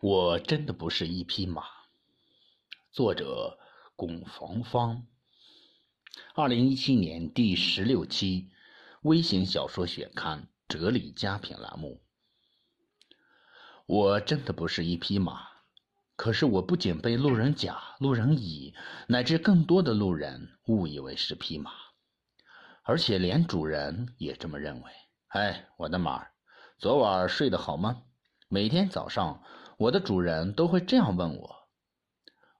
我真的不是一匹马。作者：龚逢芳。二零一七年第十六期微型小说选刊《哲理佳品》栏目。我真的不是一匹马，可是我不仅被路人甲、路人乙乃至更多的路人误以为是匹马，而且连主人也这么认为。哎，我的马，昨晚睡得好吗？每天早上。我的主人都会这样问我，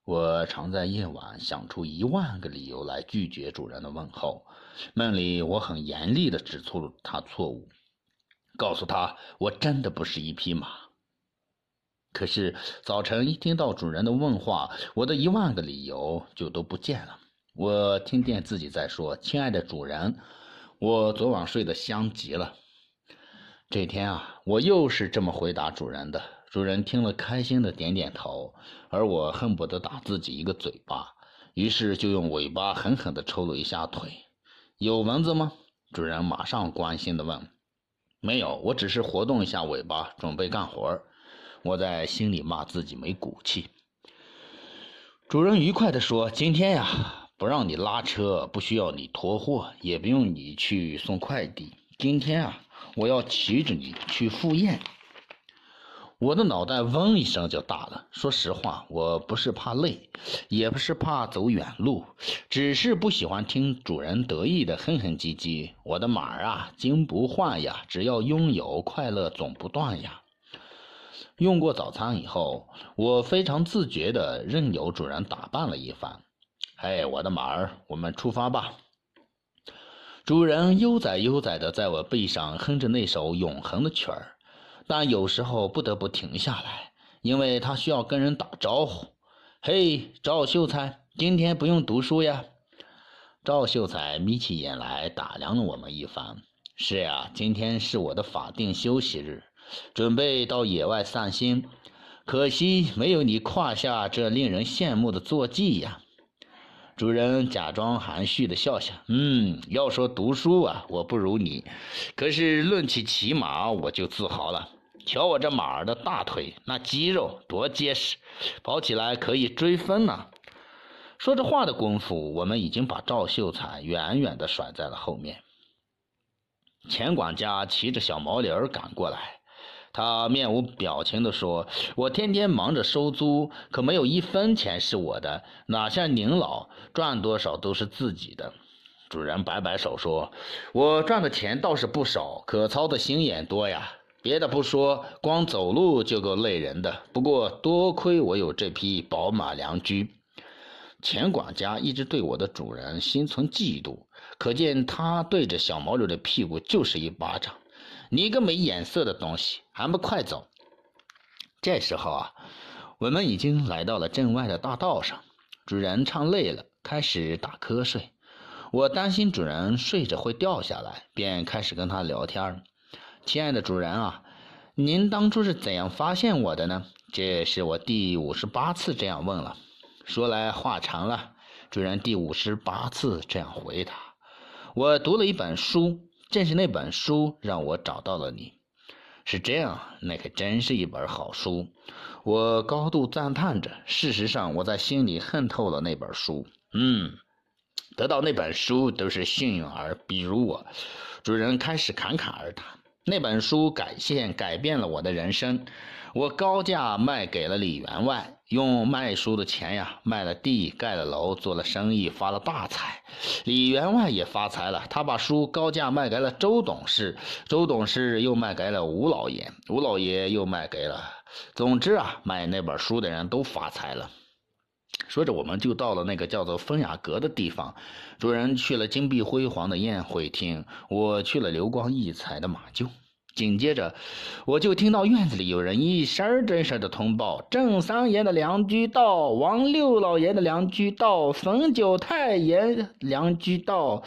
我常在夜晚想出一万个理由来拒绝主人的问候。梦里我很严厉地指出他错误，告诉他我真的不是一匹马。可是早晨一听到主人的问话，我的一万个理由就都不见了。我听见自己在说：“亲爱的主人，我昨晚睡得香极了。”这天啊，我又是这么回答主人的。主人听了，开心的点点头，而我恨不得打自己一个嘴巴，于是就用尾巴狠狠地抽了一下腿。有蚊子吗？主人马上关心地问。没有，我只是活动一下尾巴，准备干活。我在心里骂自己没骨气。主人愉快地说：“今天呀，不让你拉车，不需要你拖货，也不用你去送快递。今天啊，我要骑着你去赴宴。”我的脑袋嗡一声就大了。说实话，我不是怕累，也不是怕走远路，只是不喜欢听主人得意的哼哼唧唧。我的马儿啊，金不换呀，只要拥有，快乐总不断呀。用过早餐以后，我非常自觉的任由主人打扮了一番。嘿，我的马儿，我们出发吧。主人悠哉悠哉的在我背上哼着那首永恒的曲儿。但有时候不得不停下来，因为他需要跟人打招呼。嘿，赵秀才，今天不用读书呀？赵秀才眯起眼来打量了我们一番。是呀，今天是我的法定休息日，准备到野外散心。可惜没有你胯下这令人羡慕的坐骑呀。主人假装含蓄的笑笑，嗯，要说读书啊，我不如你；可是论起骑马，我就自豪了。瞧我这马儿的大腿，那肌肉多结实，跑起来可以追分呢。说着话的功夫，我们已经把赵秀才远远的甩在了后面。钱管家骑着小毛驴赶过来。他面无表情地说：“我天天忙着收租，可没有一分钱是我的，哪像您老赚多少都是自己的。”主人摆摆手说：“我赚的钱倒是不少，可操的心眼多呀。别的不说，光走路就够累人的。不过多亏我有这匹宝马良驹。”钱管家一直对我的主人心存嫉妒，可见他对着小毛驴的屁股就是一巴掌。你个没眼色的东西，还不快走！这时候啊，我们已经来到了镇外的大道上。主人唱累了，开始打瞌睡。我担心主人睡着会掉下来，便开始跟他聊天。亲爱的主人啊，您当初是怎样发现我的呢？这是我第五十八次这样问了。说来话长了，主人第五十八次这样回答：我读了一本书。正是那本书让我找到了你，是这样，那可真是一本好书，我高度赞叹着。事实上，我在心里恨透了那本书。嗯，得到那本书都是幸运儿，比如我。主人开始侃侃而谈。那本书改线改变了我的人生，我高价卖给了李员外，用卖书的钱呀，卖了地，盖了楼，做了生意，发了大财。李员外也发财了，他把书高价卖给了周董事，周董事又卖给了吴老爷，吴老爷又卖给了……总之啊，买那本书的人都发财了。说着，我们就到了那个叫做风雅阁的地方。主人去了金碧辉煌的宴会厅，我去了流光溢彩的马厩。紧接着，我就听到院子里有人一声真声的通报：“郑三爷的良驹到，王六老爷的良驹到，冯九太爷良驹到。”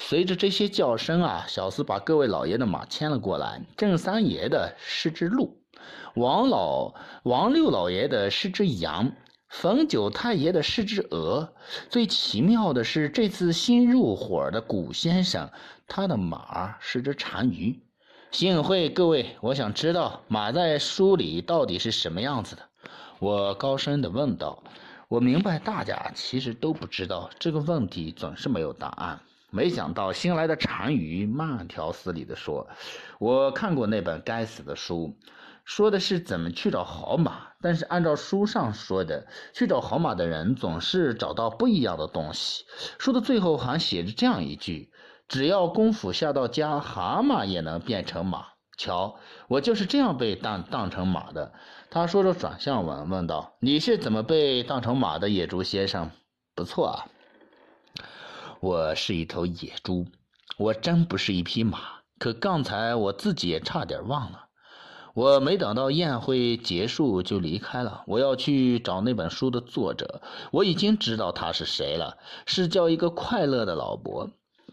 随着这些叫声啊，小厮把各位老爷的马牵了过来。郑三爷的是只鹿，王老王六老爷的是只羊。冯九太爷的是只鹅，最奇妙的是，这次新入伙的古先生，他的马是只单于。幸会各位，我想知道马在书里到底是什么样子的。我高声地问道。我明白大家其实都不知道这个问题，总是没有答案。没想到新来的单于慢条斯理地说：“我看过那本该死的书，说的是怎么去找好马。但是按照书上说的，去找好马的人总是找到不一样的东西。书的最后还写着这样一句：只要功夫下到家，蛤蟆也能变成马。瞧，我就是这样被当当成马的。”他说着转向我问道：“你是怎么被当成马的，野猪先生？”不错啊。我是一头野猪，我真不是一匹马。可刚才我自己也差点忘了，我没等到宴会结束就离开了。我要去找那本书的作者，我已经知道他是谁了，是叫一个快乐的老伯。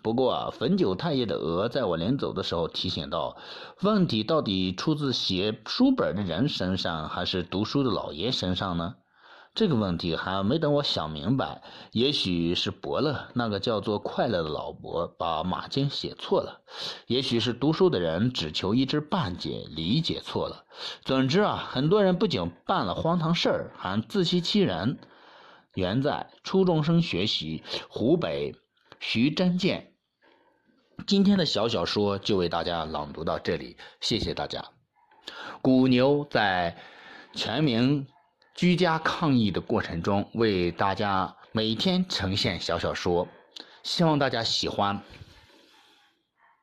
不过啊，汾酒太爷的鹅在我临走的时候提醒道：“问题到底出自写书本的人身上，还是读书的老爷身上呢？”这个问题还没等我想明白，也许是伯乐那个叫做快乐的老伯把马经写错了，也许是读书的人只求一知半解，理解错了。总之啊，很多人不仅办了荒唐事儿，还自欺欺人。原在初中生学习，湖北徐真健。今天的小小说就为大家朗读到这里，谢谢大家。古牛在全民。居家抗疫的过程中，为大家每天呈现小小说，希望大家喜欢。